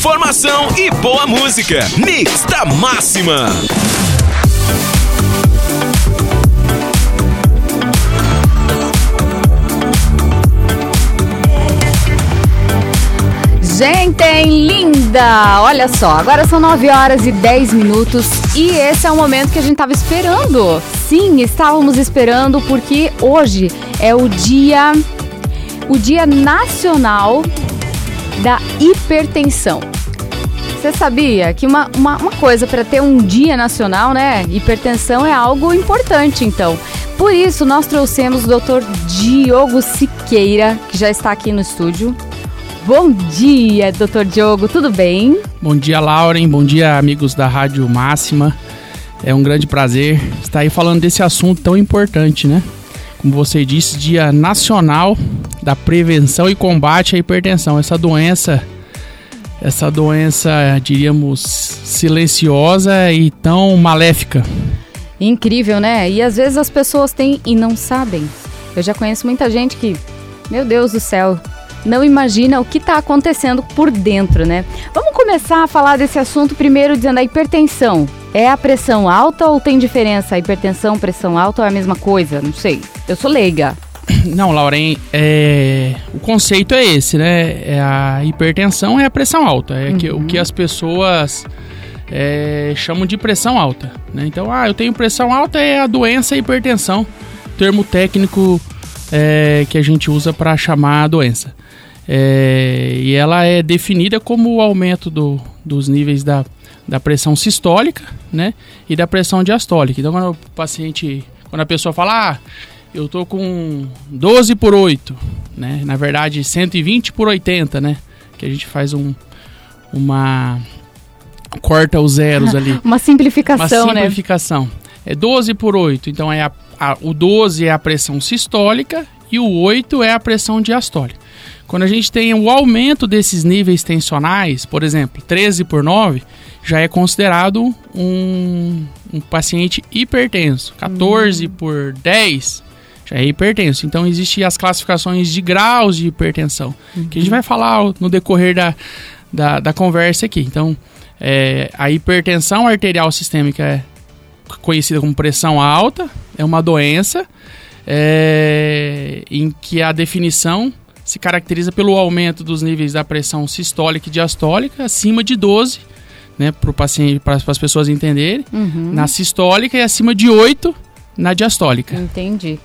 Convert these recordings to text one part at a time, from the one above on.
informação e boa música. Mix da Máxima. Gente linda! Olha só, agora são 9 horas e 10 minutos e esse é o momento que a gente estava esperando. Sim, estávamos esperando porque hoje é o dia o Dia Nacional da Hipertensão. Você sabia que uma, uma, uma coisa para ter um dia nacional, né? Hipertensão é algo importante, então. Por isso, nós trouxemos o Dr. Diogo Siqueira, que já está aqui no estúdio. Bom dia, doutor Diogo, tudo bem? Bom dia, Lauren. Bom dia, amigos da Rádio Máxima. É um grande prazer estar aí falando desse assunto tão importante, né? Como você disse, Dia Nacional da Prevenção e Combate à Hipertensão. Essa doença, essa doença, diríamos, silenciosa e tão maléfica. Incrível, né? E às vezes as pessoas têm e não sabem. Eu já conheço muita gente que, meu Deus do céu, não imagina o que está acontecendo por dentro, né? Vamos começar a falar desse assunto primeiro dizendo a hipertensão. É a pressão alta ou tem diferença? A hipertensão, pressão alta ou é a mesma coisa? Não sei. Eu sou leiga. Não, Lauren, é... o conceito é esse, né? É a hipertensão é a pressão alta. É uhum. que, o que as pessoas é, chamam de pressão alta. Né? Então, ah, eu tenho pressão alta é a doença hipertensão. Termo técnico é, que a gente usa para chamar a doença. É, e ela é definida como o aumento do, dos níveis da, da pressão sistólica né, e da pressão diastólica. Então, quando o paciente, quando a pessoa fala, ah, eu tô com 12 por 8, né, na verdade 120 por 80, né, que a gente faz um, uma corta os zeros ali. uma simplificação, uma simplificação. Né? É 12 por 8, então é a, a, o 12 é a pressão sistólica e o 8 é a pressão diastólica. Quando a gente tem o aumento desses níveis tensionais, por exemplo, 13 por 9, já é considerado um, um paciente hipertenso. 14 uhum. por 10 já é hipertenso. Então existem as classificações de graus de hipertensão, uhum. que a gente vai falar no decorrer da, da, da conversa aqui. Então, é, a hipertensão arterial sistêmica é conhecida como pressão alta, é uma doença é, em que a definição se caracteriza pelo aumento dos níveis da pressão sistólica e diastólica acima de 12, né, para o paciente, para as pessoas entenderem, uhum. na sistólica e acima de 8 na diastólica. Entendi.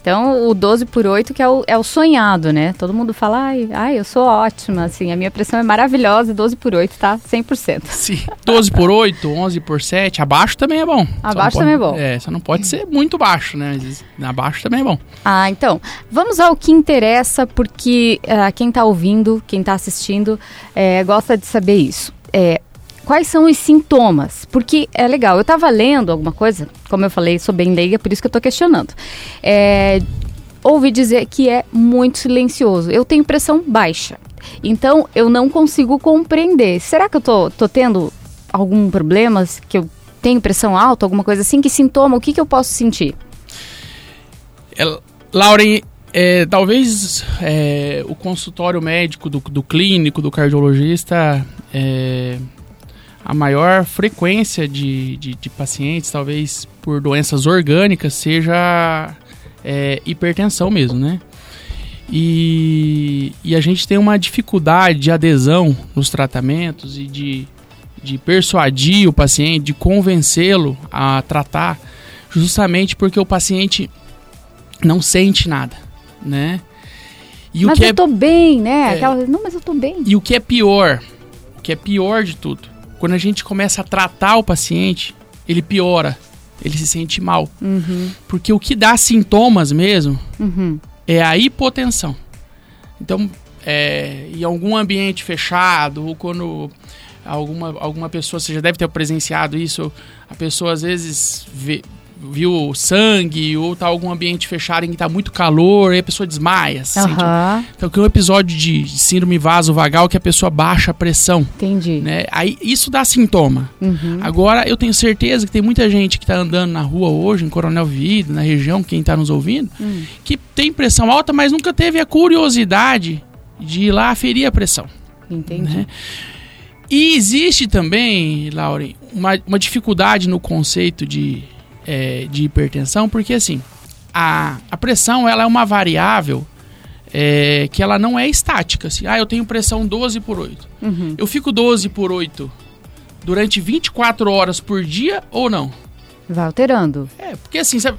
Então, o 12 por 8 que é o, é o sonhado, né? Todo mundo fala, ai, ai, eu sou ótima, assim, a minha pressão é maravilhosa, 12 por 8 tá 100%. Sim, 12 por 8, 11 por 7, abaixo também é bom. Abaixo também pode, é bom. É, só não pode ser muito baixo, né? Abaixo também é bom. Ah, então, vamos ao que interessa, porque uh, quem tá ouvindo, quem tá assistindo, é, gosta de saber isso. É, quais são os sintomas? Porque é legal, eu estava lendo alguma coisa, como eu falei, sou bem leiga, por isso que eu estou questionando. É, ouvi dizer que é muito silencioso. Eu tenho pressão baixa, então eu não consigo compreender. Será que eu tô, tô tendo algum problema? Que eu tenho pressão alta, alguma coisa assim? Que sintoma? O que, que eu posso sentir? É, Lauren, é, talvez é, o consultório médico do, do, clínico, do cardiologista, é, a maior frequência de, de, de pacientes, talvez por doenças orgânicas, seja é, hipertensão mesmo, né? E, e, a gente tem uma dificuldade de adesão nos tratamentos e de, de persuadir o paciente, de convencê-lo a tratar, justamente porque o paciente não sente nada, né? E mas o que eu é, tô bem, né? É, Aquela, não, mas eu tô bem. E o que é pior, o que é pior de tudo, quando a gente começa a tratar o paciente, ele piora, ele se sente mal. Uhum. Porque o que dá sintomas mesmo uhum. é a hipotensão. Então, é, em algum ambiente fechado, ou quando alguma, alguma pessoa, você já deve ter presenciado isso, a pessoa às vezes vê, viu sangue ou tá algum ambiente fechado em que tá muito calor e a pessoa desmaia. Uhum. Sente... Então, que é um episódio de, síndrome vasovagal que a pessoa baixa a pressão. Entendi. Né? Aí isso dá sintoma. Uhum. Agora, eu tenho certeza que tem muita gente que tá andando na rua hoje, em Coronel Vida, na região, quem tá nos ouvindo, uhum. que tem pressão alta, mas nunca teve a curiosidade de ir lá aferir a pressão. Entendi. Né? E existe também, Lauren, uma, uma dificuldade no conceito de, é, de hipertensão, porque assim, a, a pressão ela é uma variável é, que ela não é estática. Assim, ah, eu tenho pressão 12 por 8. Uhum. Eu fico 12 por 8 durante 24 horas por dia ou não? Vai alterando. É, porque assim, sabe,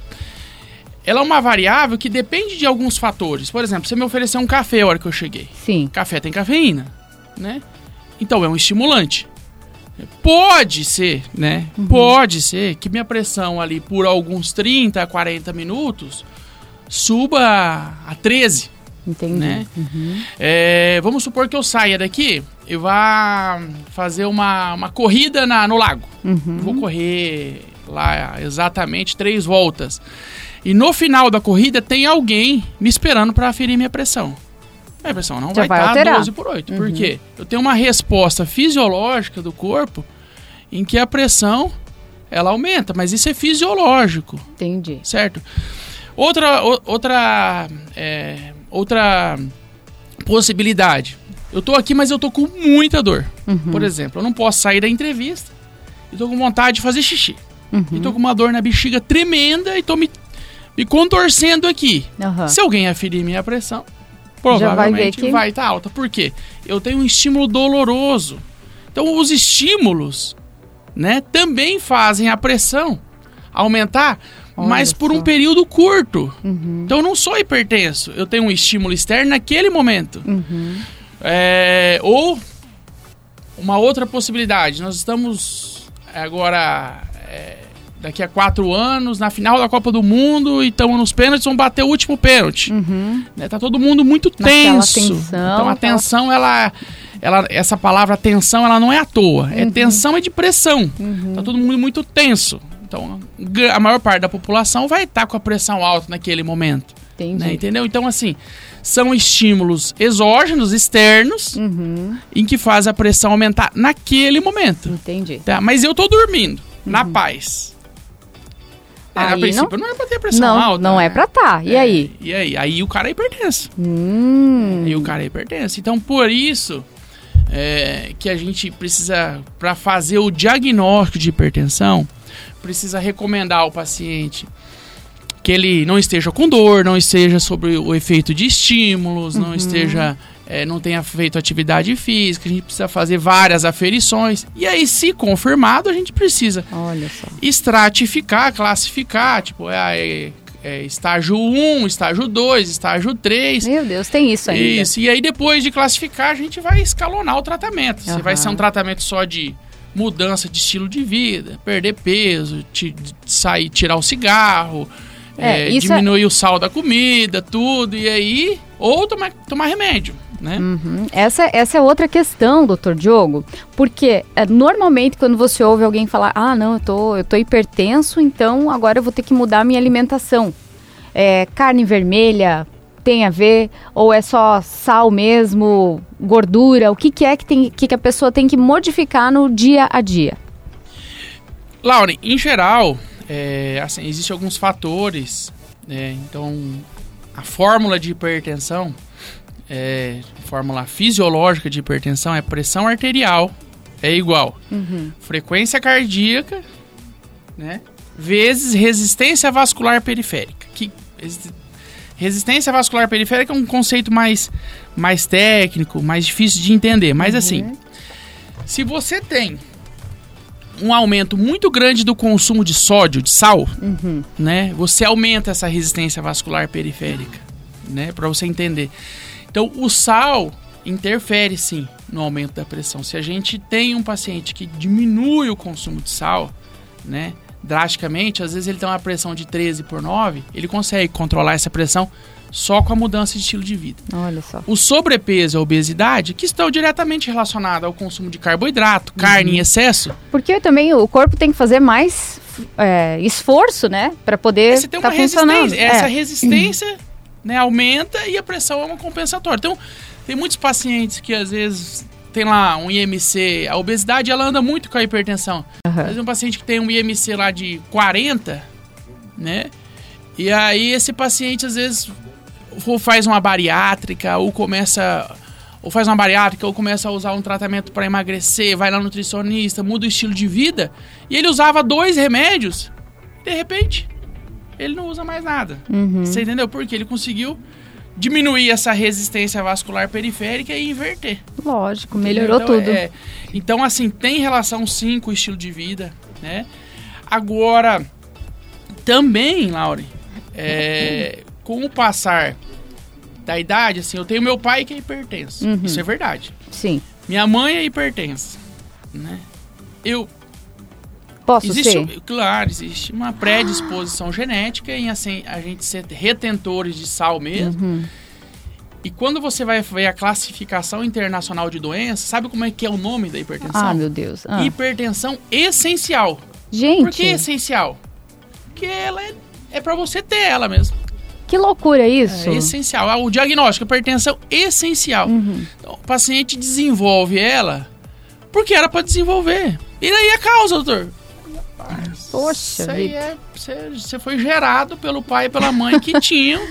ela é uma variável que depende de alguns fatores. Por exemplo, você me ofereceu um café a hora que eu cheguei. Sim. Café tem cafeína, né? Então é um estimulante. Pode ser, né? Pode ser que minha pressão ali por alguns 30 a 40 minutos suba a 13, Entendi. né? Uhum. É, vamos supor que eu saia daqui e vá fazer uma, uma corrida na, no lago. Uhum. Vou correr lá exatamente três voltas. E no final da corrida tem alguém me esperando para aferir minha pressão. Minha pressão não Já vai vai estar alterar. 12 por 8. Por Uhum. quê? Eu tenho uma resposta fisiológica do corpo em que a pressão ela aumenta, mas isso é fisiológico Entendi. certo? Outra, o- outra, é, outra possibilidade. Eu tô aqui, mas eu tô com muita dor. Uhum. Por exemplo, eu não posso sair da entrevista e tô com vontade de fazer xixi. Uhum. E tô com uma dor na bexiga tremenda e tô me, me contorcendo aqui. Aham. Se alguém aferir minha pressão, vai provavelmente que- vai estar alta. Por quê? Eu tenho um estímulo doloroso. Então, os estímulos, né, também fazem a pressão aumentar, Olha mas por só. um período curto. Uhum. Então, eu não sou hipertenso. Eu tenho um estímulo externo naquele momento. Uhum. É, ou uma outra possibilidade. Nós estamos agora é, daqui a quatro anos na final da Copa do Mundo e estamos nos pênaltis, vamos bater o último pênalti. Uhum. Né? Tá todo mundo muito tenso. tensão, então a tensão, ela, ela, essa palavra tensão, ela não é à toa. É Uhum. tensão é de pressão. Tá todo mundo muito tenso. Então a maior parte da população vai estar com a pressão alta naquele momento. Entendi. né? Entendeu? Então assim são estímulos exógenos, externos, Uhum. em que faz a pressão aumentar naquele momento. Entendi. Tá? Mas eu tô dormindo, na paz. É, a Uhum. Aí princípio não, é pra ter pressão Não, alta. não é né? pra tá. E É, aí? E aí? Aí o cara é hipertenso. Hum. Aí o cara é hipertenso. Então, por isso é, que a gente precisa, para fazer o diagnóstico de hipertensão, precisa recomendar ao paciente que ele não esteja com dor, não esteja sobre o efeito de estímulos, não esteja, é, não tenha feito atividade física. A gente precisa fazer várias aferições. E aí, se confirmado, a gente precisa estratificar, classificar, tipo, é, é, é estágio 1, estágio 2, estágio 3. Meu Deus, tem isso ainda. Isso, e aí depois de classificar, a gente vai escalonar o tratamento. Se Aham. vai ser um tratamento só de mudança de estilo de vida, perder peso, sair, tirar o cigarro, É, é, é- diminuir o sal da comida, tudo, e aí, ou tomar, tomar remédio, né? Uhum. Essa, essa é outra questão, doutor Diogo, porque é, normalmente quando você ouve alguém falar, ah, não, eu tô, eu tô hipertenso, então agora eu vou ter que mudar a minha alimentação. É, carne vermelha tem a ver, ou é só sal mesmo, gordura, o que, que é que, tem, que, que a pessoa tem que modificar no dia a dia? Lauren, em geral, é, assim, existem alguns fatores, né? Então, a fórmula de hipertensão, é, fórmula fisiológica de hipertensão é pressão arterial é igual frequência cardíaca, né? Vezes resistência vascular periférica. Que resi- resistência vascular periférica é um conceito mais mais técnico, mais difícil de entender, mas assim, se você tem um aumento muito grande do consumo de sódio, de sal, Uhum. né? Você aumenta essa resistência vascular periférica, né? Para você entender. Então, o sal interfere sim no aumento da pressão. Se a gente tem um paciente que diminui o consumo de sal, né? Drasticamente, às vezes ele tem uma pressão de 13 por 9, ele consegue controlar essa pressão só com a mudança de estilo de vida. Olha só. O sobrepeso e a obesidade, que estão diretamente relacionados ao consumo de carboidrato, carne em excesso, Porque também o corpo tem que fazer mais é, esforço, né? Pra poder Você tem tá uma funcionando. resistência. Essa É. resistência né, aumenta e a pressão é uma compensatória. Então, tem muitos pacientes que às vezes tem lá um IMC, a obesidade ela anda muito com a hipertensão. Às vezes um paciente que tem um IMC lá de 40, né? E aí esse paciente às vezes ou faz uma bariátrica ou começa ou faz uma bariátrica, ou começa a usar um tratamento para emagrecer, vai lá no nutricionista, muda o estilo de vida, e ele usava dois remédios, de repente, ele não usa mais nada. Uhum. Você entendeu? Porque ele conseguiu diminuir essa resistência vascular periférica e inverter. Lógico, melhorou então, tudo. é, então, assim, tem relação sim com o estilo de vida, né? Agora, também, Laure, é, com o passar da idade, assim, eu tenho meu pai que é hipertenso. Uhum. Isso é verdade. Sim. Minha mãe é hipertensa, né? Eu Posso existe, ser? claro, existe uma predisposição genética em assim, a gente ser retentores de sal mesmo. Uhum. E quando você vai ver a classificação internacional de doenças, sabe como é que é o nome da hipertensão? Ah, meu Deus. Ah. Hipertensão essencial. Gente, Por que essencial? Porque ela é, é para você ter ela mesmo. Que loucura isso. É essencial. Ah, O diagnóstico, hipertensão essencial. Uhum. Então, o paciente desenvolve ela porque era para desenvolver. E aí a causa, doutor? Poxa Isso aí é. Você, você foi gerado pelo pai e pela mãe que tinham.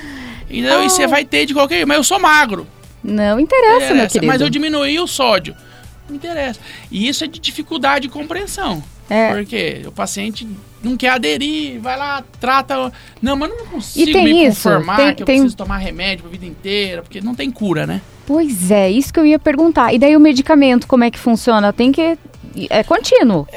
entendeu? Ah. E você vai ter de qualquer jeito. Mas eu sou magro. Não interessa, meu Interessa, querido. mas eu diminuí o sódio. Não interessa. E isso é de dificuldade de compreensão. É. Porque o paciente não quer aderir, vai lá, trata. Não, mas não consigo tem me isso, conformar tem- que eu tem- preciso tomar remédio pra vida inteira, porque não tem cura, né? Pois é, isso que eu ia perguntar. E daí o medicamento, como é que funciona? Tem que. É contínuo.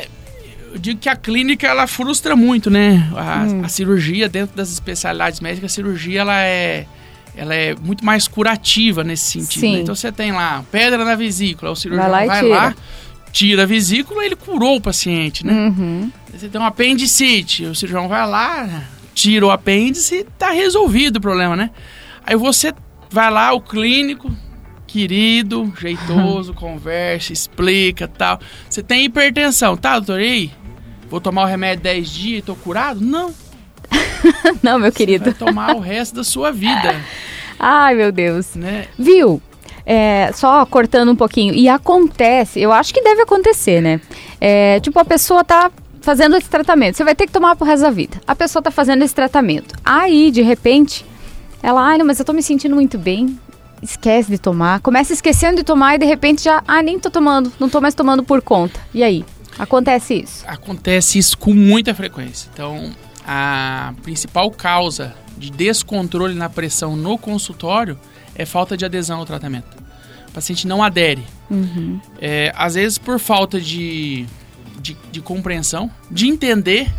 Eu digo que a clínica ela frustra muito, né? A, Hum. a cirurgia dentro das especialidades médicas, a cirurgia ela é ela é muito mais curativa nesse sentido. Né? Então você tem lá pedra na vesícula, o cirurgião Vai vai lá lá, e tira. a vesícula, ele curou o paciente, né? Uhum. Você tem um apendicite, o cirurgião vai lá, tira o apêndice e tá resolvido o problema, né? Aí você vai lá, o clínico, querido, jeitoso, conversa, explica tal. Você tem hipertensão, tá, doutor? E aí? Vou tomar o remédio 10 dias e tô curado? Não. Não, meu Vai querido. tomar o resto da sua vida, Ai, meu Deus. né? Viu? É, só cortando um pouquinho. E acontece, eu acho que deve acontecer, né? É, tipo, a pessoa tá fazendo esse tratamento. Você vai ter que tomar pro resto da vida. A pessoa tá fazendo esse tratamento. Aí, de repente, ela, ai, não, mas eu tô me sentindo muito bem. Esquece de tomar. Começa esquecendo de tomar e de repente já, ah, nem tô tomando. Não tô mais tomando por conta. E aí? Acontece isso. Acontece isso com muita frequência. Então, a principal causa de descontrole na pressão no consultório é falta de adesão ao tratamento. O paciente não adere. Uhum. É, às vezes por falta de, de, de compreensão, de entender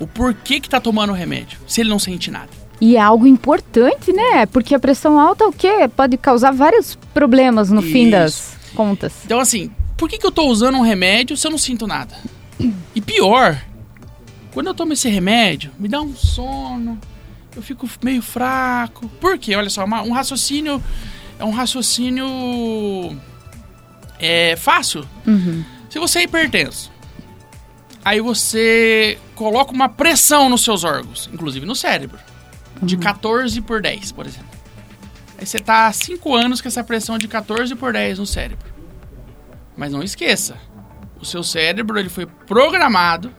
o porquê que tá tomando o remédio, se ele não sente nada. E é algo importante, né? Porque a pressão alta, o quê? Pode causar vários problemas no fim Isso. das contas. Então, assim, por que, que eu tô usando um remédio se eu não sinto nada? E pior, quando eu tomo esse remédio, me dá um sono, eu fico meio fraco. Por quê? Olha só, uma- um raciocínio. É um raciocínio. É fácil. Uhum. Se você é hipertenso, aí você coloca uma pressão nos seus órgãos, inclusive no cérebro, de 14 por 10, por exemplo. Aí você tá há 5 anos com essa pressão de 14 por 10 no cérebro. Mas não esqueça, o seu cérebro ele foi programado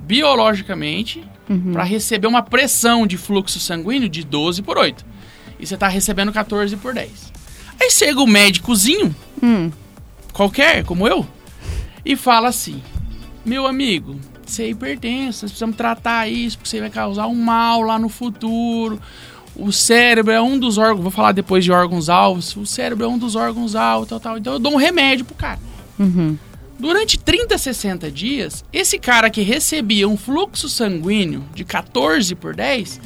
biologicamente para receber uma pressão de fluxo sanguíneo de 12 por 8. E você tá recebendo 14 por 10. Aí chega o médicozinho, Hum. qualquer, como eu, e fala assim: Meu amigo, você é hipertenso, nós precisamos tratar isso, porque você vai causar um mal lá no futuro. O cérebro é um dos órgãos, vou falar depois de órgãos alvos. O cérebro é um dos órgãos alvos, tal, tal. Então eu dou um remédio pro cara. Uhum. Durante 30, 60 dias, esse cara que recebia um fluxo sanguíneo de 14 por 10,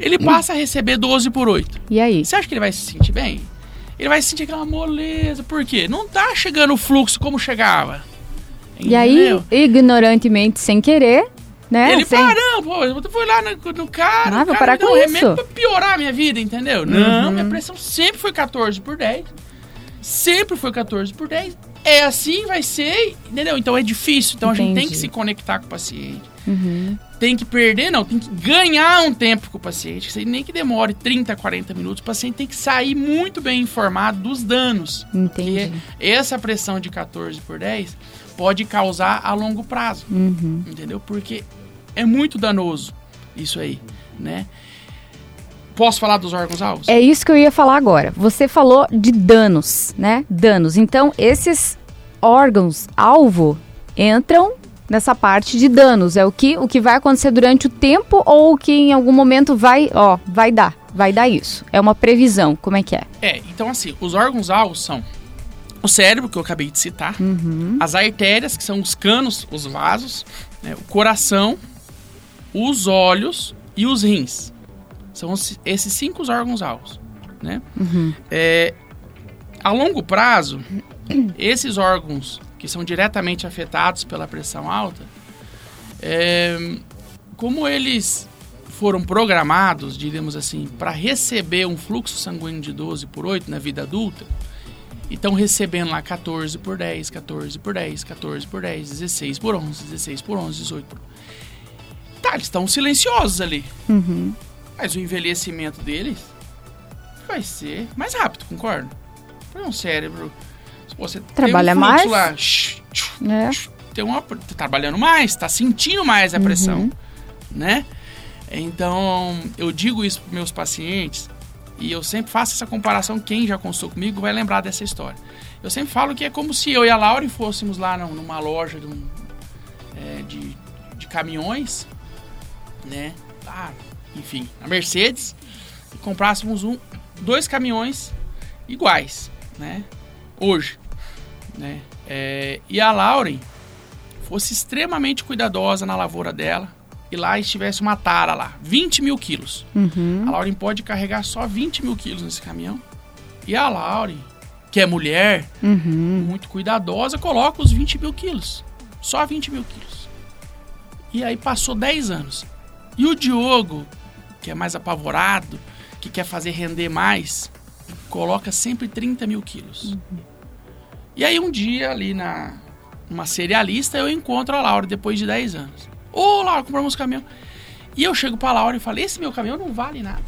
ele passa a receber 12 por 8. E aí? Você acha que ele vai se sentir bem? Ele vai sentir aquela moleza. Por quê? Não tá chegando o fluxo como chegava. E aí, Entendeu? ignorantemente, sem querer, né? Ele sem... não, pô, eu fui lá no, no cara, Ah, vou cara parar com um isso. remédio pra piorar a minha vida, entendeu? Não, Uhum. minha pressão sempre foi 14 por 10. Sempre foi 14 por 10. É assim, vai ser, entendeu? Então é difícil. Então a gente tem Entendi. que se conectar com o paciente. Uhum. Tem que perder, não, tem que ganhar um tempo com o paciente. Nem que demore 30, 40 minutos. O paciente tem que sair muito bem informado dos danos. Entendi. Que essa pressão de 14 por 10 pode causar a longo prazo, Uhum. entendeu? Porque é muito danoso isso aí, né? Posso falar dos órgãos-alvos? É isso que eu ia falar agora. Você falou de danos, né? Danos. Então, esses órgãos-alvo entram nessa parte de danos. É o que, o que vai acontecer durante o tempo ou o que em algum momento vai, ó, vai dar. Vai dar isso. É uma previsão. Como é que é? É, então assim, os órgãos-alvos são o cérebro, que eu acabei de citar, as artérias, que são os canos, os vasos, né, o coração, os olhos e os rins. São os- esses cinco os órgãos-alvos, né? É, a longo prazo, esses órgãos que são diretamente afetados pela pressão alta, é, como eles foram programados, diríamos assim, para receber um fluxo sanguíneo de 12 por 8 na vida adulta, e estão recebendo lá 14 por 10, 14 por 10, 14 por 10, 16 por 11, 16 por 11, 18 por... Tá, eles estão silenciosos ali. Mas o envelhecimento deles vai ser mais rápido, concorda? Para um cérebro... se Você Trabalha um mais? Lá, shh, É. tem uma, tá trabalhando mais, tá sentindo mais a pressão, né? Então, eu digo isso para meus pacientes e eu sempre faço essa comparação. Quem já consultou comigo vai lembrar dessa história. Eu sempre falo que é como se eu e a Laura fôssemos lá num- numa loja de, um- é, de, de caminhões, né? Ah, enfim, a Mercedes, e comprássemos um, dois caminhões iguais, né? Hoje, né? É, e a Lauren fosse extremamente cuidadosa na lavoura dela e lá estivesse uma tara lá, 20 mil quilos. A Lauren pode carregar só 20 mil quilos nesse caminhão. E a Lauren, que é mulher, muito cuidadosa, coloca os 20 mil quilos. Só 20 mil quilos. E aí passou 10 anos. E o Diogo, que é mais apavorado, que quer fazer render mais, coloca sempre 30 mil quilos. E aí um dia ali na uma cerealista eu encontro a Laura depois de 10 anos. Ô, Laura, compramos um caminhão. E eu chego pra Laura e falo: "Esse meu caminhão não vale nada.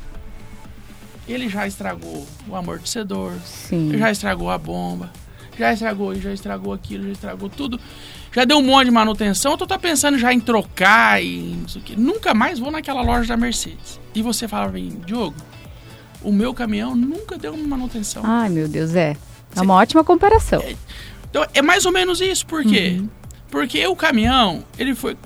Ele já estragou o amortecedor, Sim. já estragou a bomba, já estragou isso, já estragou aquilo, já estragou tudo. Já deu um monte de manutenção, eu tô tá pensando já em trocar e não sei o quê. Nunca mais vou naquela loja da Mercedes. E você fala pra mim, Diogo, o meu caminhão nunca deu uma manutenção. Ai, meu Deus, é. É uma ótima comparação. Então é mais ou menos isso, por quê? Porque o caminhão, ele foi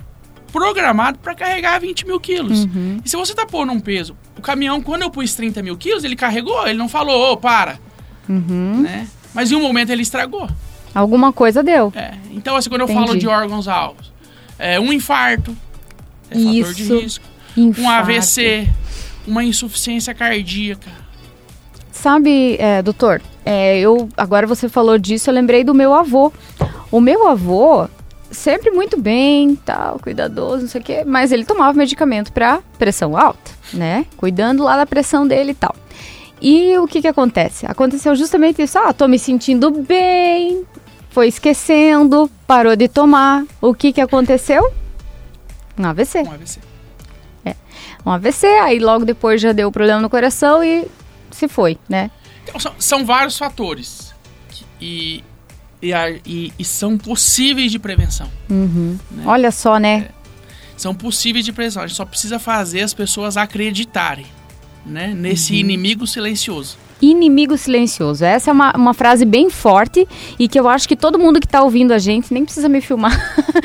programado para carregar 20 mil quilos. E se você tá pondo um peso, o caminhão, quando eu pus 30 mil quilos, ele carregou, ele não falou, ô, para. Né? Mas em um momento ele estragou. Alguma coisa deu. É, Então, assim, quando eu Entendi. falo de órgãos alvos, é um infarto, é fator de Isso. risco, um Infarto. AVC, uma insuficiência cardíaca. Sabe, é, doutor, é, eu agora você falou disso, eu lembrei do meu avô. O meu avô, sempre muito bem, tal, cuidadoso, não sei o quê, mas ele tomava medicamento para pressão alta, né? Cuidando lá da pressão dele e tal. E o que que acontece? Aconteceu justamente isso. Ah, tô me sentindo bem, foi esquecendo, parou de tomar. O que que aconteceu? Um AVC. Um AVC. Um AVC, aí logo depois já deu problema no coração e se foi, né? Então, são, são vários fatores. que- E, e, e- são possíveis de prevenção. Né? Olha só, né? São possíveis de prevenção. A gente só precisa fazer as pessoas acreditarem né? nesse Uhum. inimigo silencioso. Inimigo silencioso. Essa é uma, uma frase bem forte e que eu acho que todo mundo que tá ouvindo a gente, nem precisa me filmar,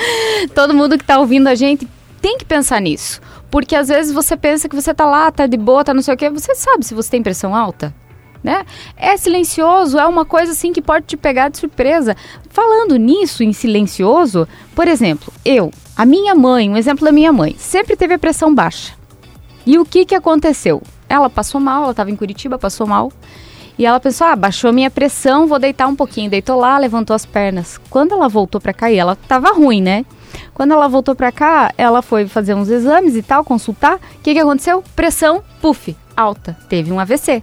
todo mundo que tá ouvindo a gente tem que pensar nisso. Porque às vezes você pensa que você tá lá, tá de boa, tá não sei o quê, você sabe se você tem pressão alta. Né? É silencioso, é uma coisa assim que pode te pegar de surpresa. Falando nisso, em silencioso, por exemplo, eu, a minha mãe, um exemplo da minha mãe, sempre teve a pressão baixa. E o que que aconteceu? Ela passou mal, ela estava em Curitiba, passou mal. E ela pensou, ah, baixou minha pressão, vou deitar um pouquinho. Deitou lá, levantou as pernas. Quando ela voltou pra cá, e ela tava ruim, né? Quando ela voltou pra cá, ela foi fazer uns exames e tal, consultar. O que que aconteceu? Pressão, puf, alta. Teve um AVC.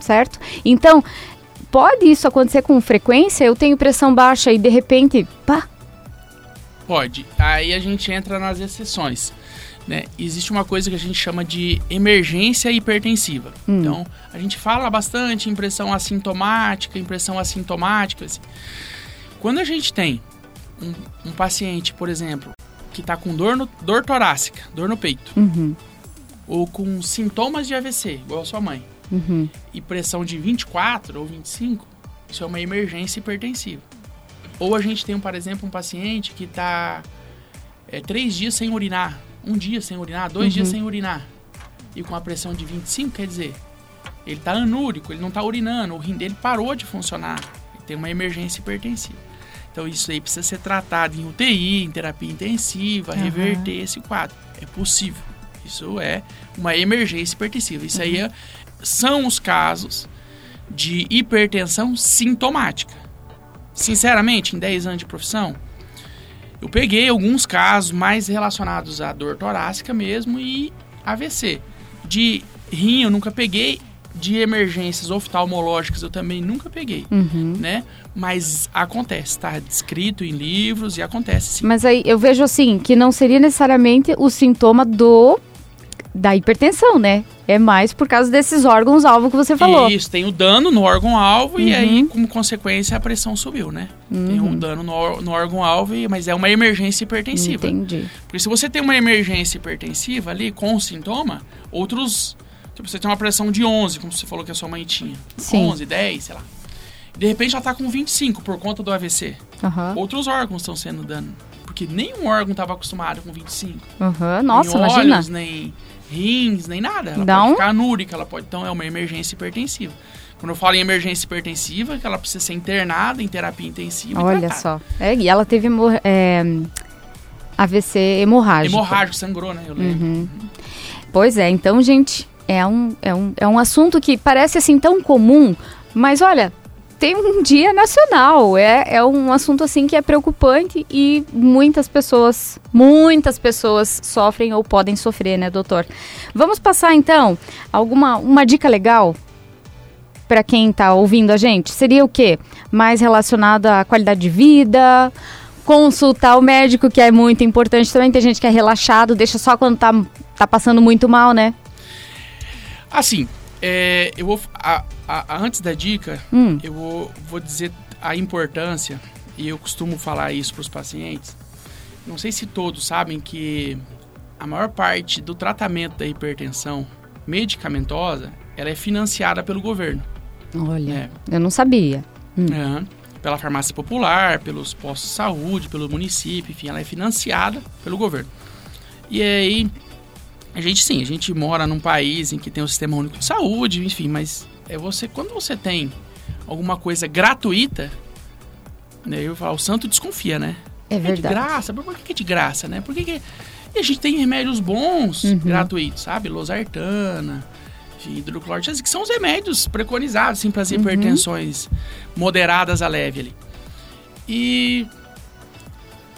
Certo? Então, pode isso acontecer com frequência? Eu tenho pressão baixa e de repente, pá, Pode. Aí a gente entra nas exceções. Né? Existe uma coisa que a gente chama de emergência hipertensiva. Então, a gente fala bastante em pressão assintomática, impressão assintomática. assim. Quando a gente tem um, um paciente, por exemplo, que está com dor, no, dor torácica, dor no peito, uhum, ou com sintomas de AVC, igual a sua mãe, Uhum. e pressão de 24 ou 25, isso é uma emergência hipertensiva. Ou a gente tem, por exemplo, um paciente que está três dias sem urinar, um dia sem urinar, dois Uhum. dias sem urinar, e com a pressão de 25, quer dizer, ele está anúrico, ele não está urinando, o rim dele parou de funcionar, ele tem uma emergência hipertensiva. Então isso aí precisa ser tratado em UTI, em terapia intensiva, Aham. reverter esse quadro. É possível. Isso é uma emergência hipertensiva. Isso aí é- são os casos de hipertensão sintomática. Sinceramente, em 10 anos de profissão, eu peguei alguns casos mais relacionados à dor torácica mesmo e AVC. De rim eu nunca peguei, de emergências oftalmológicas eu também nunca peguei, Uhum. né? Mas acontece, está descrito em livros e acontece sim. Mas aí eu vejo assim que não seria necessariamente o sintoma do da hipertensão, né? É mais por causa desses órgãos-alvo que você falou. Isso, tem o dano no órgão-alvo e Uhum. aí, como consequência, a pressão subiu, né? Tem um dano no, no órgão-alvo, e- mas é uma emergência hipertensiva. Entendi. Porque se você tem uma emergência hipertensiva ali com sintoma, outros. Tipo, você tem uma pressão de 11, como você falou que a sua mãe tinha. Sim. 11, 10, sei lá. De repente ela tá com 25 por conta do AVC. Aham. Outros órgãos estão sendo dano. Porque nenhum órgão estava acostumado com 25. Aham. Nossa, nem imagina. olhos, nem rins, nem nada. Ela Dá pode ficar anúrica, ela pode. Então é uma emergência hipertensiva. Quando eu falo em emergência hipertensiva, que ela precisa ser internada em terapia intensiva. Olha só. É, e ela teve é, AVC hemorrágico. Hemorrágico, sangrou, né? Eu lembro. Uhum. Pois é, então, gente, é um, é, um, é um assunto que parece assim tão comum, mas olha, tem um dia nacional. É, é um assunto assim que é preocupante e muitas pessoas, muitas pessoas sofrem ou podem sofrer, né, doutor? Vamos passar então alguma uma dica legal para quem está ouvindo a gente? Seria o quê? Mais relacionado à qualidade de vida, consultar o médico, que é muito importante também. Tem gente que é relaxado, deixa só quando tá, tá passando muito mal, né? Assim, é, eu vou. a- a- antes da dica, Hum. eu vou, vou dizer a importância, e eu costumo falar isso para os pacientes. Não sei se todos sabem que a maior parte do tratamento da hipertensão medicamentosa ela é financiada pelo governo. Olha, É, eu não sabia. Hum. Aham. pela farmácia popular, pelos postos de saúde, pelo município, enfim, ela é financiada pelo governo. E aí, a gente sim, a gente mora num país em que tem o sistema único de saúde, enfim, mas é você quando você tem alguma coisa gratuita, né, eu falar, o santo desconfia, né? É É de verdade. graça, por que é de graça, né? Por que que... E a gente tem remédios bons, Uhum. gratuitos, sabe? Losartana, hidroclorotiazida, que são os remédios preconizados, assim, para as hipertensões moderadas a leve ali. E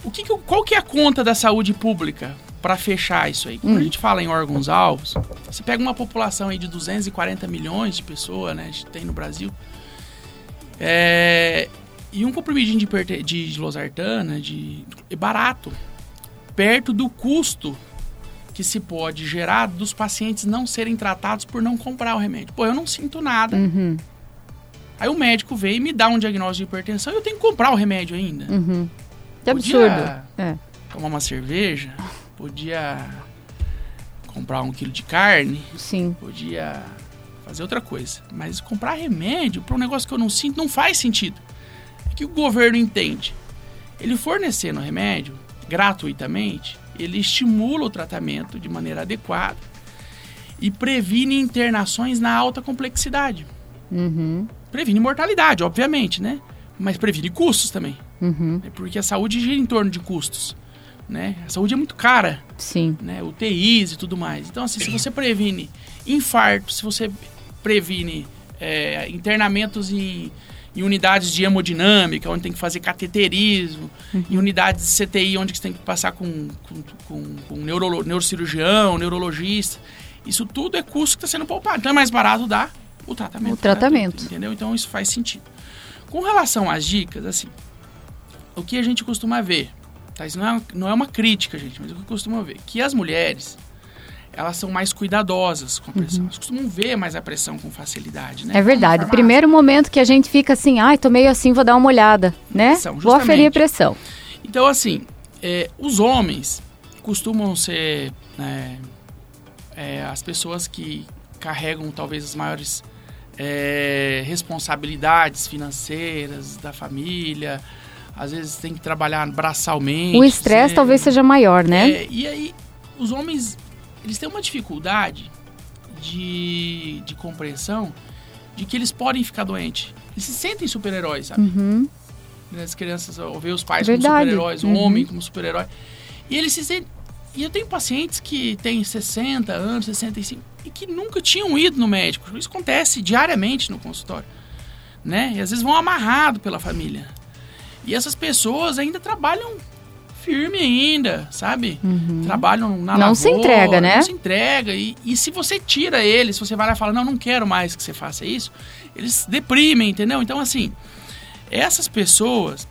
o que que qual que é a conta da saúde pública para fechar isso aí? Quando Hum. a gente fala em órgãos alvos, você pega uma população aí de 240 milhões de pessoas, né? A gente tem no Brasil. É, e um comprimidinho de, de, de losartana de, é barato, perto do custo que se pode gerar dos pacientes não serem tratados por não comprar o remédio. Pô, eu não sinto nada. Uhum, Aí o médico veio e me dá um diagnóstico de hipertensão e eu tenho que comprar o remédio ainda. uhum. Que Podia absurdo. É. Tomar uma cerveja, podia comprar um quilo de carne, Sim. podia fazer outra coisa. Mas comprar remédio para um negócio que eu não sinto não faz sentido. O que o governo entende? Ele fornecendo remédio gratuitamente, ele estimula o tratamento de maneira adequada e previne internações na alta complexidade. Uhum, Previne mortalidade, obviamente, né? Mas previne custos também. uhum. né? Porque a saúde gira em torno de custos. Né? A saúde é muito cara Sim. né, UTIs e tudo mais. Então, assim, se você previne infarto, se você previne é, internamentos em, em unidades de hemodinâmica, onde tem que fazer cateterismo, em unidades de CTI, onde você tem que passar com, com, com, com neurolo- neurocirurgião, neurologista, isso tudo é custo que está sendo poupado. Então, é mais barato dar o tratamento. O tratamento. gratuito, entendeu? Então, isso faz sentido. Com relação às dicas, assim, o que a gente costuma ver, tá? Isso não é, não é uma crítica, gente, mas o que costuma ver, que as mulheres, elas são mais cuidadosas com a pressão. Elas costumam ver mais a pressão com facilidade, né? Uhum. É verdade. Primeiro momento que a gente fica assim, ai, tô meio assim, vou dar uma olhada, né? Pressão, Vou aferir a pressão. Então, assim, é, os homens costumam ser né, é, as pessoas que carregam talvez as maiores é, responsabilidades financeiras da família, às vezes tem que trabalhar braçalmente. O estresse talvez seja maior, né? É, e aí, os homens, eles têm uma dificuldade de, de compreensão de que eles podem ficar doentes. Eles se sentem super-heróis, sabe? Uhum. As crianças, ou ver os pais Verdade. como super-heróis, o Uhum. homem como super-herói. E eles se sentem... E eu tenho pacientes que têm 60 anos, 65, e que nunca tinham ido no médico. Isso acontece diariamente no consultório. Né? E às vezes vão amarrado pela família. E essas pessoas ainda trabalham firme ainda, sabe? Trabalham na Uhum. Não se lavoura, entrega, né? Não se entrega. E, e se você tira eles, se você vai lá e fala, não, não quero mais que você faça isso, eles deprimem, entendeu? Então, assim, essas pessoas,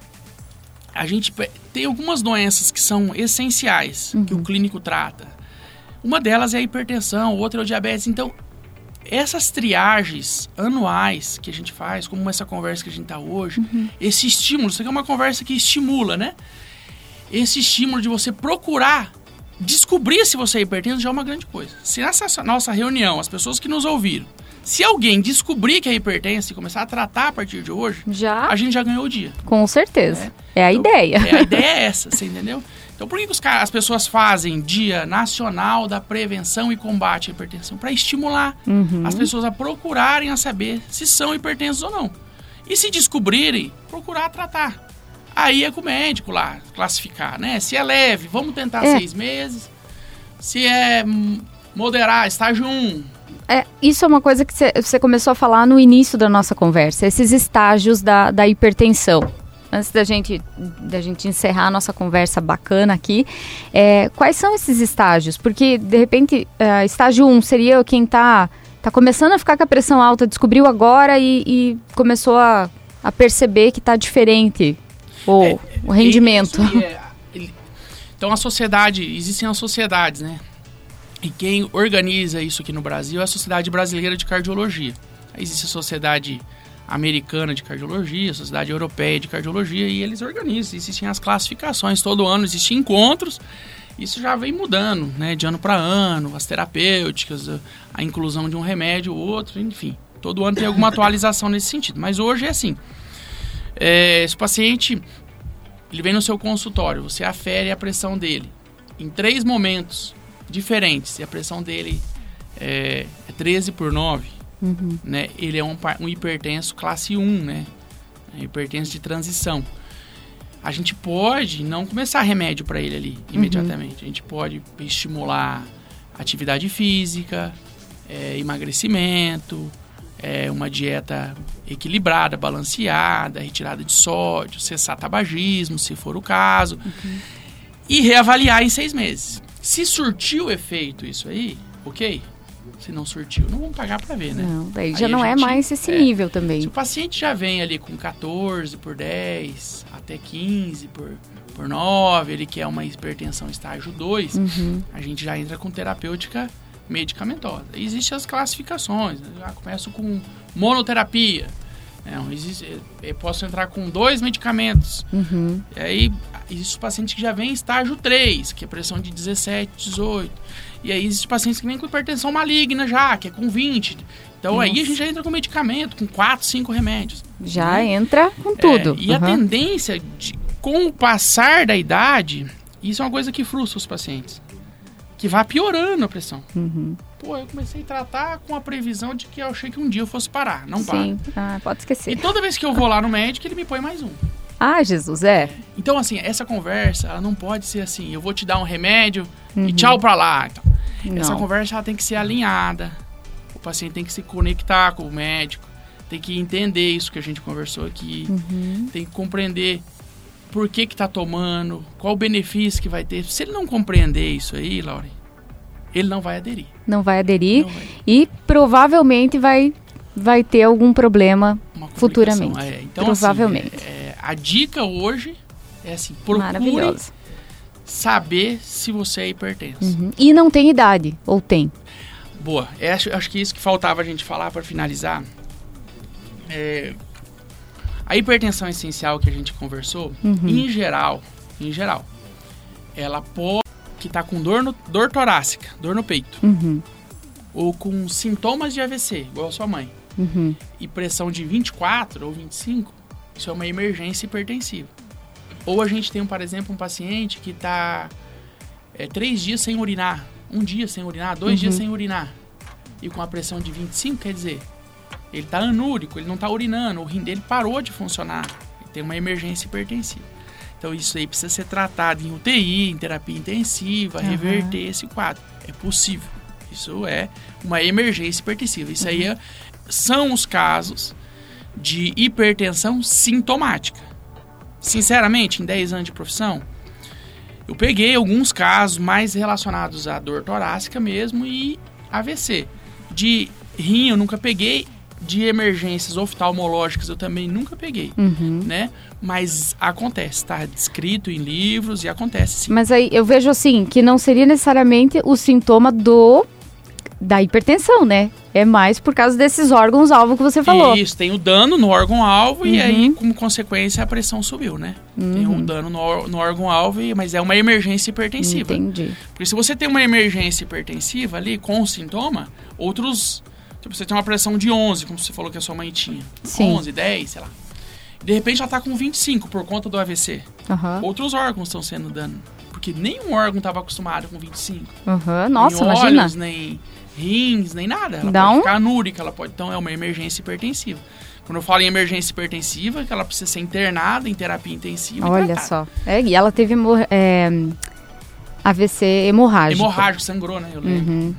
a gente tem algumas doenças que são essenciais, que o clínico trata. Uma delas é a hipertensão, outra é o diabetes. Então, essas triagens anuais que a gente faz, como essa conversa que a gente está hoje, esse estímulo, isso aqui é uma conversa que estimula, né? Esse estímulo de você procurar descobrir se você é hipertenso já é uma grande coisa. Se nessa nossa reunião, as pessoas que nos ouviram, se alguém descobrir que é hipertenso e começar a tratar a partir de hoje, Já, a gente já ganhou o dia. com certeza. É, a Então, ideia. é, a ideia é essa, você entendeu? Então por que, que os as pessoas fazem Dia Nacional da Prevenção e Combate à Hipertensão? Para estimular Uhum. as pessoas a procurarem a saber se são hipertensos ou não. E se descobrirem, procurar tratar. Aí é com o médico lá, classificar, né? Se é leve, vamos tentar É. seis meses. Se é hum, moderar, estágio 1, É, isso é uma coisa que você começou a falar no início da nossa conversa, esses estágios da, da hipertensão. Antes da gente, da gente encerrar a nossa conversa bacana aqui, é, quais são esses estágios? Porque, de repente, é, estágio 1 seria quem está tá começando a ficar com a pressão alta, descobriu agora e, e começou a, a perceber que está diferente o, É, o rendimento. É- então a sociedade, existem as sociedades, né? E quem organiza isso aqui no Brasil é a Sociedade Brasileira de Cardiologia. Existe a Sociedade Americana de Cardiologia, Sociedade Europeia de Cardiologia, e eles organizam. Existem as classificações, todo ano existem encontros. Isso já vem mudando, né? De ano para ano, as terapêuticas, a, a inclusão de um remédio ou outro, enfim. Todo ano tem alguma atualização nesse sentido. Mas hoje é assim. É, esse paciente ele vem no seu consultório, você afere a pressão dele em três momentos diferentes. E a pressão dele é, é 13 por 9, Uhum. né? Ele é um, um hipertenso classe 1, né? É hipertenso de transição. A gente pode não começar remédio para ele ali imediatamente. A gente pode estimular atividade física, é, emagrecimento, é, uma dieta equilibrada, balanceada, retirada de sódio, cessar tabagismo, se for o caso, e reavaliar em seis meses. Se surtiu efeito isso aí, ok. Se não surtiu, não vamos pagar para ver, né? Não, daí Aí já não é gente- mais esse é. nível Se também. o paciente já vem ali com 14 por 10, até 15 por, por 9, ele quer uma hipertensão estágio 2, Uhum. a gente já entra com terapêutica medicamentosa. Existem as classificações, né? já começo com monoterapia. Não, existe, eu posso entrar com dois medicamentos. Uhum. E aí, existem os pacientes que já vêm em estágio 3, que é pressão de 17, 18. E aí, existem pacientes que vêm com hipertensão maligna já, que é com 20. Então, aí a Nossa. gente já entra com medicamento, com 4, 5 remédios. Já entra com tudo. É, e a Uhum. tendência, de, com o passar da idade, isso é uma coisa que frustra os pacientes. Que vai piorando a pressão. Uhum. Pô, eu comecei a tratar com a previsão de que eu achei que um dia eu fosse parar. Não para. Sim, ah, pode E esquecer. toda vez que eu vou lá no médico, ele me põe mais um. Ah, Jesus, é. Então, assim, essa conversa, ela não pode ser assim, eu vou te dar um remédio Uhum. e tchau pra lá. Então, essa Não. conversa ela tem que ser alinhada. O paciente tem que se conectar com o médico, tem que entender isso que a gente conversou aqui, Uhum. tem que compreender por que que tá tomando, qual o benefício que vai ter. Se ele não compreender isso aí, Laure, ele não vai aderir. Não vai aderir Não vai. e provavelmente vai, vai ter algum problema. Futuramente. É, então, Provavelmente. Assim, é, a dica hoje é assim, procure saber se você é hipertenso. Uhum. E não tem idade, ou tem? Boa. É, acho, acho que isso que faltava a gente falar para finalizar. É, a hipertensão essencial que a gente conversou, Uhum. em geral, em geral, ela pode que tá com dor, no, dor torácica, dor no peito. Uhum. ou com sintomas de AVC, igual a sua mãe, Uhum. e pressão de 24 ou 25, isso é uma emergência hipertensiva. Ou a gente tem, por exemplo, um paciente que está três dias sem urinar, um dia sem urinar, dois Uhum. dias sem urinar, e com a pressão de 25, quer dizer, ele está anúrico, ele não está urinando, o rim dele parou de funcionar, ele tem uma emergência hipertensiva. Então isso aí precisa ser tratado em UTI, em terapia intensiva, Aham. reverter esse quadro. É possível. Isso é uma emergência hipertensiva. Isso aí é- são os casos de hipertensão sintomática. Sinceramente, em 10 anos de profissão, eu peguei alguns casos mais relacionados à dor torácica mesmo e AVC. De rim eu nunca peguei, de emergências oftalmológicas eu também nunca peguei, Uhum. né? Mas acontece, tá descrito em livros e acontece sim. Mas aí eu vejo assim que não seria necessariamente o sintoma do da hipertensão, né? É mais por causa desses órgãos-alvo que você falou. Isso, tem o dano no órgão-alvo e Uhum. aí, como consequência, a pressão subiu, né? Tem um dano no, no órgão-alvo, e- mas é uma emergência hipertensiva. Entendi. Porque se você tem uma emergência hipertensiva ali com sintoma, outros. Tipo, você tem uma pressão de 11, como você falou que a sua mãe tinha. Sim. 11, 10, sei lá. De repente ela tá com 25 por conta do AVC. Aham. Outros órgãos estão sendo dano. Porque nenhum órgão estava acostumado com 25. Aham. Nossa, nem imagina. olhos, nem rins, nem nada. Ela Dá pode ficar anúrica, ela pode. Então é uma emergência hipertensiva. Quando eu falo em emergência hipertensiva, que ela precisa ser internada em terapia intensiva. Olha tratada. só. É, e ela teve é, AVC hemorrágico. Hemorrágico, sangrou, né? Eu lembro. Uhum.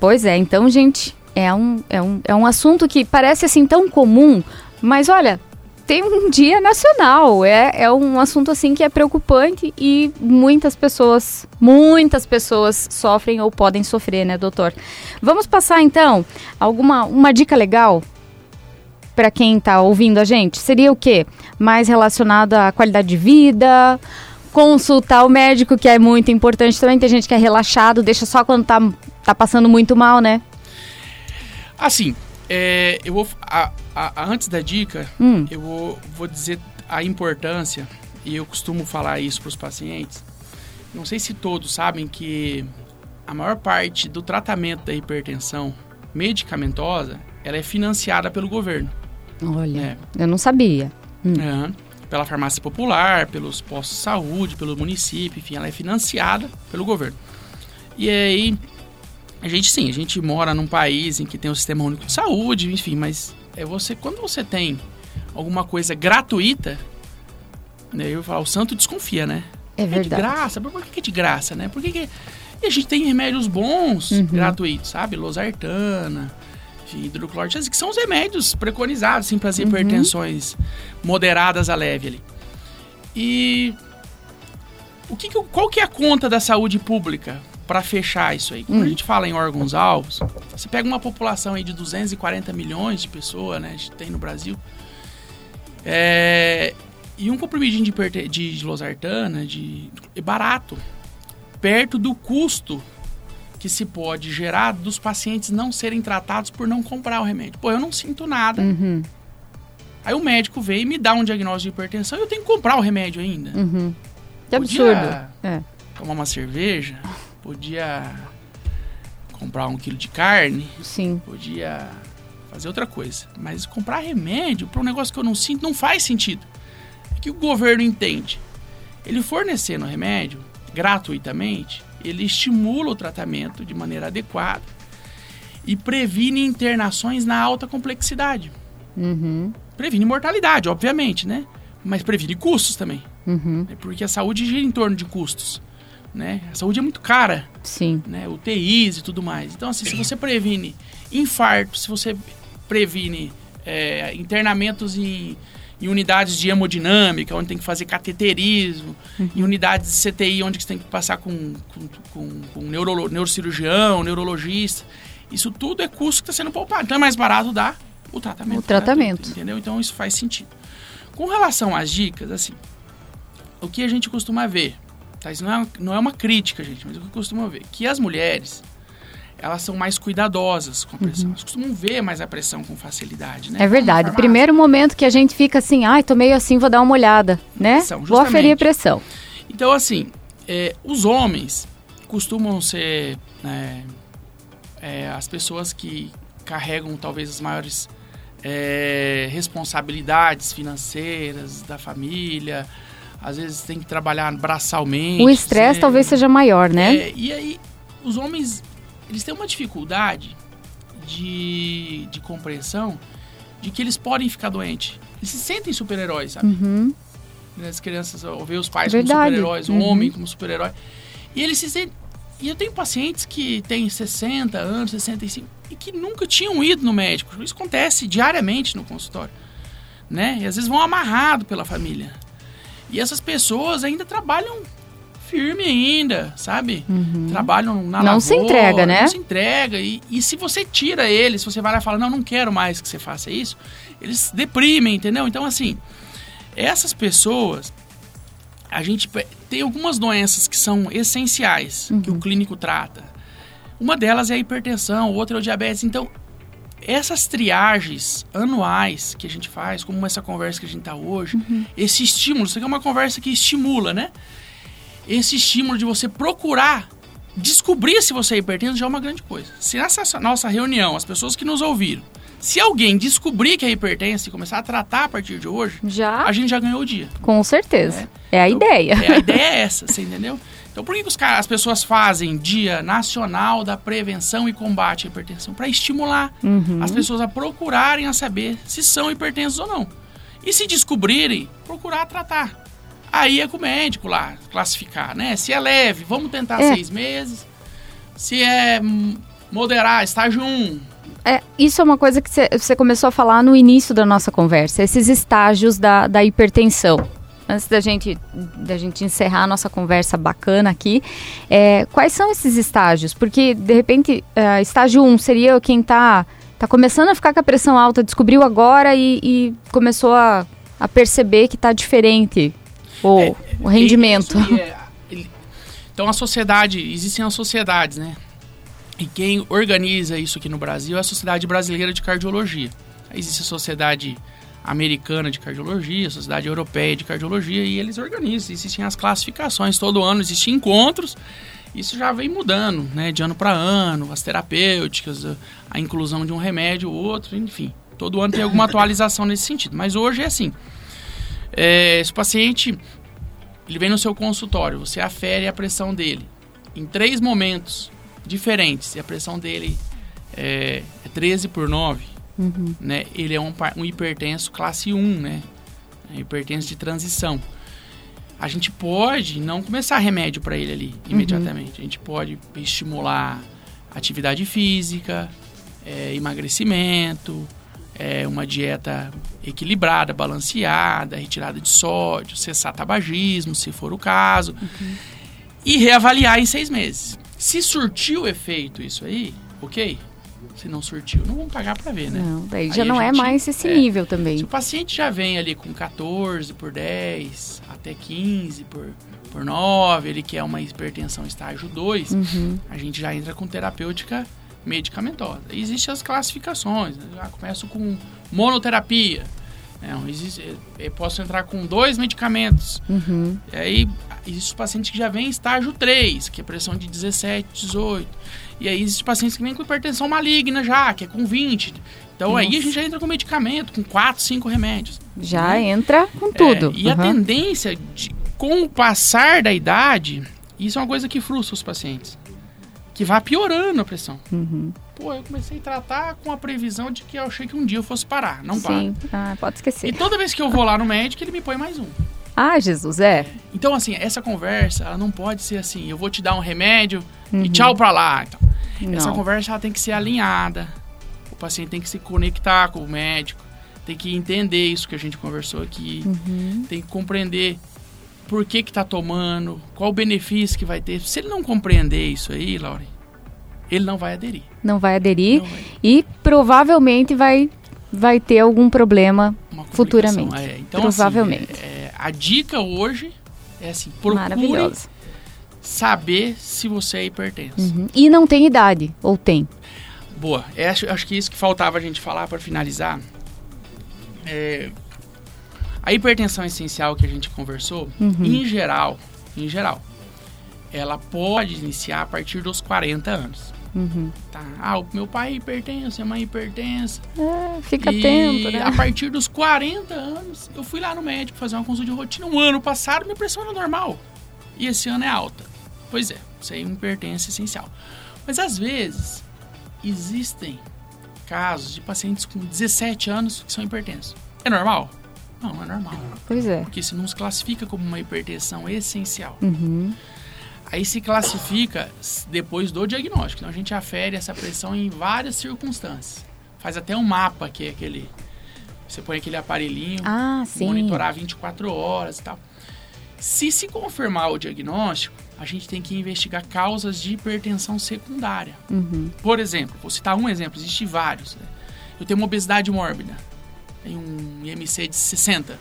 Pois é, então, gente, é um, é, um, é um assunto que parece assim tão comum, mas olha, tem um dia nacional. É, é um assunto assim que é preocupante e muitas pessoas, muitas pessoas sofrem ou podem sofrer, né, doutor? Vamos passar então alguma uma dica legal para quem tá ouvindo a gente? Seria o quê? Mais relacionado à qualidade de vida, consultar o médico, que é muito importante também. Tem gente que é relaxado, deixa só quando tá, tá passando muito mal, né? Assim, é, eu vou. a- a- antes da dica, Hum. eu vou, vou dizer a importância, e eu costumo falar isso para os pacientes. Não sei se todos sabem que a maior parte do tratamento da hipertensão medicamentosa ela é financiada pelo governo. Olha, eu não sabia. Hum. Aham. Pela farmácia popular, pelos postos de saúde, pelo município, enfim, ela é financiada pelo governo. E aí, a gente sim, a gente mora num país em que tem o sistema único de saúde, enfim, mas é você quando você tem alguma coisa gratuita, né, eu vou falar, o santo desconfia, né? É É de verdade. graça, por que é de graça, né? Por que que... E a gente tem remédios bons, Uhum. gratuitos, sabe? Losartana, hidroclorotiazida, que são os remédios preconizados, assim, para as Uhum. hipertensões moderadas a leve ali. E o que que- qual que é a conta da saúde pública para fechar isso aí? Quando Hum. a gente fala em órgãos alvos, você pega uma população aí de 240 milhões de pessoas, né? A gente tem no Brasil. É, e um comprimidinho de, hiperte- de losartana de, é barato, perto do custo que se pode gerar dos pacientes não serem tratados por não comprar o remédio. Pô, eu não sinto nada. Uhum, Aí o médico vem e me dá um diagnóstico de hipertensão e eu tenho que comprar o remédio ainda. uhum. Que Podia absurdo. É. Tomar uma cerveja, podia comprar um quilo de carne, Sim. podia fazer outra coisa. Mas comprar remédio para um negócio que eu não sinto não faz sentido. O que o governo entende? Ele fornecendo remédio gratuitamente, ele estimula o tratamento de maneira adequada e previne internações na alta complexidade. Uhum, Previne mortalidade, obviamente, né? Mas previne custos também. uhum. né? Porque a saúde gira em torno de custos. Né? A saúde é muito cara Sim. né, UTIs e tudo mais. Então, assim, se você previne infarto, se você previne é, internamentos em, em unidades de hemodinâmica, onde tem que fazer cateterismo, em unidades de CTI, onde você tem que passar com, com, com, com neurocirurgião, neurologista, isso tudo é custo que está sendo poupado. Então, é mais barato dar o tratamento. O tratamento. entendeu? Então, isso faz sentido. Com relação às dicas, assim, o que a gente costuma ver, tá? Isso não é, não é uma crítica, gente, mas o que eu costumo ver, que as mulheres, elas são mais cuidadosas com a pressão. Elas costumam ver mais a pressão com facilidade, né? Uhum. É verdade. Primeiro momento que a gente fica assim, ai, tô meio assim, vou dar uma olhada, né? Pressão, Vou aferir a pressão. Então, assim, é, os homens costumam ser. né, é, as pessoas que carregam talvez as maiores é, responsabilidades financeiras da família, às vezes tem que trabalhar braçalmente. O estresse talvez seja maior, né? É, e aí, os homens, eles têm uma dificuldade de, de compreensão de que eles podem ficar doentes. Eles se sentem super-heróis, sabe? Uhum. As crianças ou ver os pais Verdade. como super-heróis, o Uhum. homem como super-herói. E eles se sentem... E eu tenho pacientes que têm 60 anos, 65, e que nunca tinham ido no médico. Isso acontece diariamente no consultório. Né? E às vezes vão amarrado pela família. E essas pessoas ainda trabalham firme ainda, sabe? Trabalham na Uhum. Não se lavoura, entrega, né? Não se entrega. E, e se você tira eles, se você vai lá e fala, não, não quero mais que você faça isso, eles deprimem, entendeu? Então, assim, essas pessoas, a gente tem algumas doenças que são essenciais, que o clínico trata. Uma delas é a hipertensão, outra é o diabetes. Então, essas triagens anuais que a gente faz, como essa conversa que a gente está hoje, esse estímulo, isso aqui é uma conversa que estimula, né? Esse estímulo de você procurar descobrir se você é hipertenso já é uma grande coisa. Se nessa nossa reunião, as pessoas que nos ouviram, se alguém descobrir que é hipertenso e começar a tratar a partir de hoje, Já, a gente já ganhou o dia. com certeza. É, a Então, ideia. É, a ideia é essa, você entendeu? Então por que, que caras- as pessoas fazem Dia Nacional da Prevenção e Combate à Hipertensão? Para estimular Uhum. as pessoas a procurarem a saber se são hipertensos ou não. E se descobrirem, procurar tratar. Aí é com o médico lá classificar, né? Se é leve, vamos tentar É. seis meses. Se é moderar, estágio 1, É, isso é uma coisa que você começou a falar no início da nossa conversa, esses estágios da, da hipertensão. Antes da gente, da gente encerrar a nossa conversa bacana aqui, é, quais são esses estágios? Porque, de repente, é, estágio 1 seria quem está tá começando a ficar com a pressão alta, descobriu agora e, e começou a, a perceber que está diferente o, o rendimento. É- então a sociedade, existem as sociedades, né? E quem organiza isso aqui no Brasil é a Sociedade Brasileira de Cardiologia. Existe a Sociedade Americana de Cardiologia, Sociedade Europeia de Cardiologia, e eles organizam, existem as classificações, todo ano existem encontros, isso já vem mudando, né, de ano para ano, as terapêuticas, a inclusão de um remédio, outro, enfim. Todo ano tem alguma atualização nesse sentido, mas hoje é assim. É, esse paciente ele vem no seu consultório, você afere a pressão dele em três momentos diferentes e a pressão dele é, é 13 por 9, Uhum. né? Ele é um, um hipertenso classe 1, né? É hipertenso de transição. A gente pode não começar remédio para ele ali imediatamente. A gente pode estimular atividade física, é, emagrecimento, é, uma dieta equilibrada, balanceada, retirada de sódio, cessar tabagismo, se for o caso, e reavaliar em seis meses. Se surtiu efeito isso aí, ok. Se não surtiu, não vamos pagar para ver, né? Não, daí Aí já não é gente- mais esse é. nível também. Se o paciente já vem ali com 14 por 10, até 15 por, por 9, ele quer uma hipertensão estágio 2, Uhum. a gente já entra com terapêutica medicamentosa. Existem as classificações, né? já começo com monoterapia. Não, existe, eu posso entrar com dois medicamentos. Uhum. E aí, existe paciente que já vem em estágio 3, que é pressão de 17, 18. E aí, existe pacientes que vêm com hipertensão maligna já, que é com 20. Então, aí a Nossa. gente já entra com medicamento, com 4, 5 remédios. Já Né? entra com tudo. É, e a Uhum. tendência, de, com o passar da idade, isso é uma coisa que frustra os pacientes. Que vai piorando a pressão. Uhum. Pô, eu comecei a tratar com a previsão de que eu achei que um dia eu fosse parar. Não para. Sim, ah, pode E esquecer. toda vez que eu vou lá no médico, ele me põe mais um. Ah, Jesus, é. Então, assim, essa conversa, ela não pode ser assim, eu vou te dar um remédio Uhum. e tchau pra lá. Então, essa Não. conversa ela tem que ser alinhada. O paciente tem que se conectar com o médico, tem que entender isso que a gente conversou aqui, Uhum. tem que compreender por que que tá tomando, qual o benefício que vai ter. Se ele não compreender isso aí, Laura, ele não vai aderir. Não vai aderir Não vai. e provavelmente vai, vai ter algum problema. Futuramente. É, então, Provavelmente. Assim, é, é, a dica hoje é assim, procure Maravilhosa. Saber se você é hipertenso. Uhum. E não tem idade, ou tem? Boa. É, acho, acho que isso que faltava a gente falar para finalizar. É, a hipertensão essencial que a gente conversou, Uhum. em geral, em geral, ela pode iniciar a partir dos 40 anos. Uhum. Tá? Ah, o meu pai é hipertenso, a mãe é hipertensa. É, fica e atento, né? a partir dos 40 anos, eu fui lá no médico fazer uma consulta de rotina. Um ano passado, minha pressão era normal. E esse ano é alta. Pois é, isso aí é uma hipertensa essencial. Mas às vezes, existem casos de pacientes com 17 anos que são hipertensos. É normal? Não, é normal. Pois é. Porque isso não se classifica como uma hipertensão essencial. Uhum. Aí se classifica depois do diagnóstico. Então a gente afere essa pressão em várias circunstâncias. Faz até um mapa, que é aquele. Você põe aquele aparelhinho, Ah, sim. monitorar 24 horas e tal. Se se confirmar o diagnóstico, a gente tem que investigar causas de hipertensão secundária. Uhum. Por exemplo, vou citar um exemplo, existe vários. né? Eu tenho uma obesidade mórbida, tenho um IMC de 60,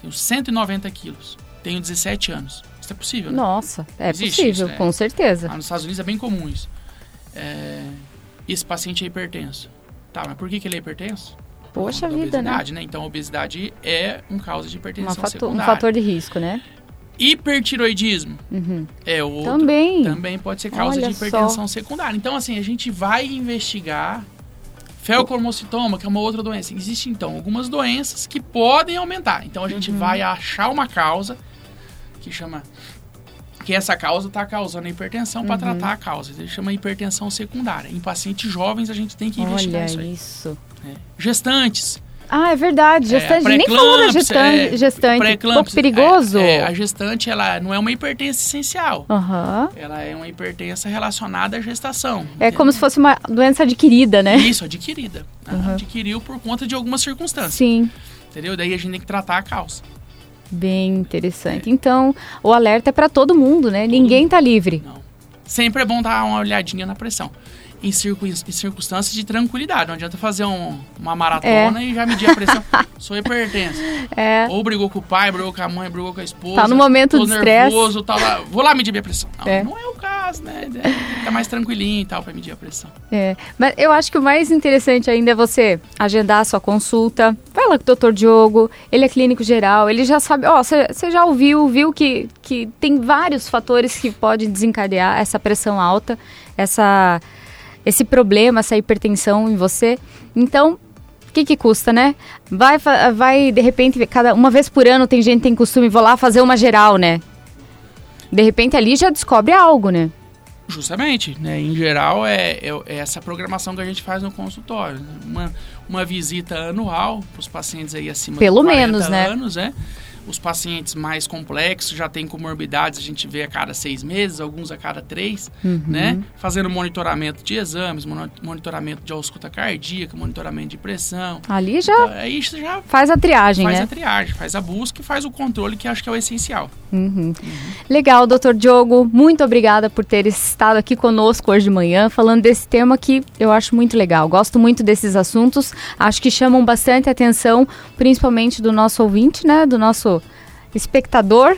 tenho 190 quilos, tenho 17 anos. Isso é possível, né? Nossa, é Existe possível, isso, né? com certeza. Lá nos Estados Unidos é bem comum isso. É, Esse paciente é hipertenso. Tá, mas por que, que ele é hipertenso? Poxa vida, né? obesidade, né? Então, a obesidade é um causa de hipertensão fator- um secundária. fator de risco, né? Hipertiroidismo Uhum. é outro. Também. Também pode ser causa Olha de hipertensão secundária. Então, assim, a gente vai investigar felcromocitoma, que é uma outra doença. Existem, então, algumas doenças que podem aumentar. Então, a gente Uhum. vai achar uma causa que chama... Que essa causa está causando a hipertensão para Uhum. tratar a causa. Ele chama hipertensão secundária. Em pacientes jovens, a gente tem que investigar Olha isso aí. isso. É. Gestantes. Ah, é verdade. Gestante. É, Nem falou da gestante. é, gestante. Um pouco pré-eclâmpsia. perigoso. É, é, a gestante, ela não é uma hipertensa essencial. Aham. Ela é uma hipertensa relacionada à gestação. É como se fosse uma doença adquirida, né? Isso, adquirida. Uhum. Adquiriu por conta de algumas circunstâncias. Sim. Entendeu? Daí a gente tem que tratar a causa. Bem interessante. Então, o alerta é para todo mundo, né? Ninguém tá livre. Não. Sempre é bom dar uma olhadinha na pressão. Em, em circunstâncias de tranquilidade. Não adianta fazer um- uma maratona e já medir a pressão. Sou hipertenso. É. Ou brigou com o pai, brigou com a mãe, brigou com a esposa. Tá no momento de nervoso, tá lá. Vou lá medir minha pressão. Não, É. não é o caso, né? Ficar mais tranquilinho e tal pra medir a pressão. É, mas eu acho que o mais interessante ainda é você agendar a sua consulta. Vai lá com o doutor Diogo, ele é clínico geral, ele já sabe, ó, você você já ouviu, viu que, que tem vários fatores que podem desencadear essa pressão alta, essa, esse problema, essa hipertensão em você. Então, o que, que custa, né? Vai, vai, de repente, cada uma vez por ano tem gente que tem costume, vou lá fazer uma geral, né? De repente ali já descobre algo, né? Justamente, né? Em geral, é, é- é essa programação que a gente faz no consultório. né? Uma, uma visita anual para os pacientes aí acima Pelo de 40 menos, né? anos, né? Os pacientes mais complexos já têm comorbidades, a gente vê a cada seis meses, alguns a cada três, Uhum. né? Fazendo monitoramento de exames, monitoramento de ausculta cardíaca, monitoramento de pressão. Ali já Então, aí isso já faz a triagem, faz né? a triagem, faz a busca e faz o controle, que acho que é o essencial. Uhum. Legal, doutor Diogo, muito obrigada por ter estado aqui conosco hoje de manhã, falando desse tema que eu acho muito legal. Gosto muito desses assuntos, acho que chamam bastante atenção, principalmente do nosso ouvinte, né? Do nosso espectador.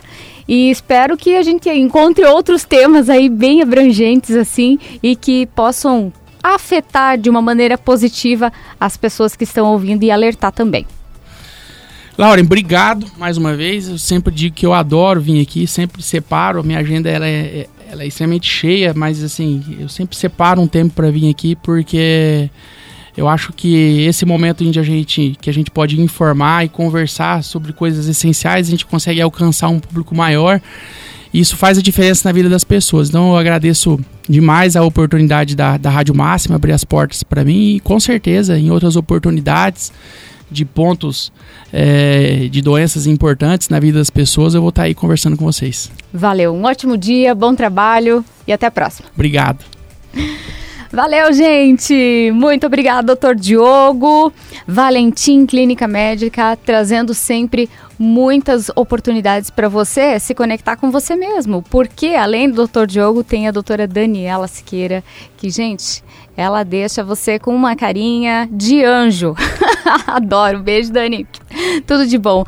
E espero que a gente encontre outros temas aí bem abrangentes, assim, e que possam afetar de uma maneira positiva as pessoas que estão ouvindo e alertar também. Lauren, obrigado mais uma vez. Eu sempre digo que eu adoro vir aqui, sempre separo. A minha agenda ela é, ela é extremamente cheia, mas assim, eu sempre separo um tempo para vir aqui porque eu acho que esse momento onde a gente, que a gente pode informar e conversar sobre coisas essenciais, a gente consegue alcançar um público maior. E isso faz a diferença na vida das pessoas. Então eu agradeço demais a oportunidade da, da Rádio Máxima abrir as portas para mim e com certeza em outras oportunidades de pontos é, de doenças importantes na vida das pessoas, eu vou estar aí conversando com vocês. Valeu, um ótimo dia, bom trabalho e até a próxima. Obrigado. Valeu, gente! Muito obrigada, doutor Diogo. Valentim Clínica Médica, trazendo sempre muitas oportunidades para você se conectar com você mesmo. Porque além do doutor Diogo, tem a doutora Daniela Siqueira, que, gente, ela deixa você com uma carinha de anjo. Adoro. Beijo, Dani. Tudo de bom.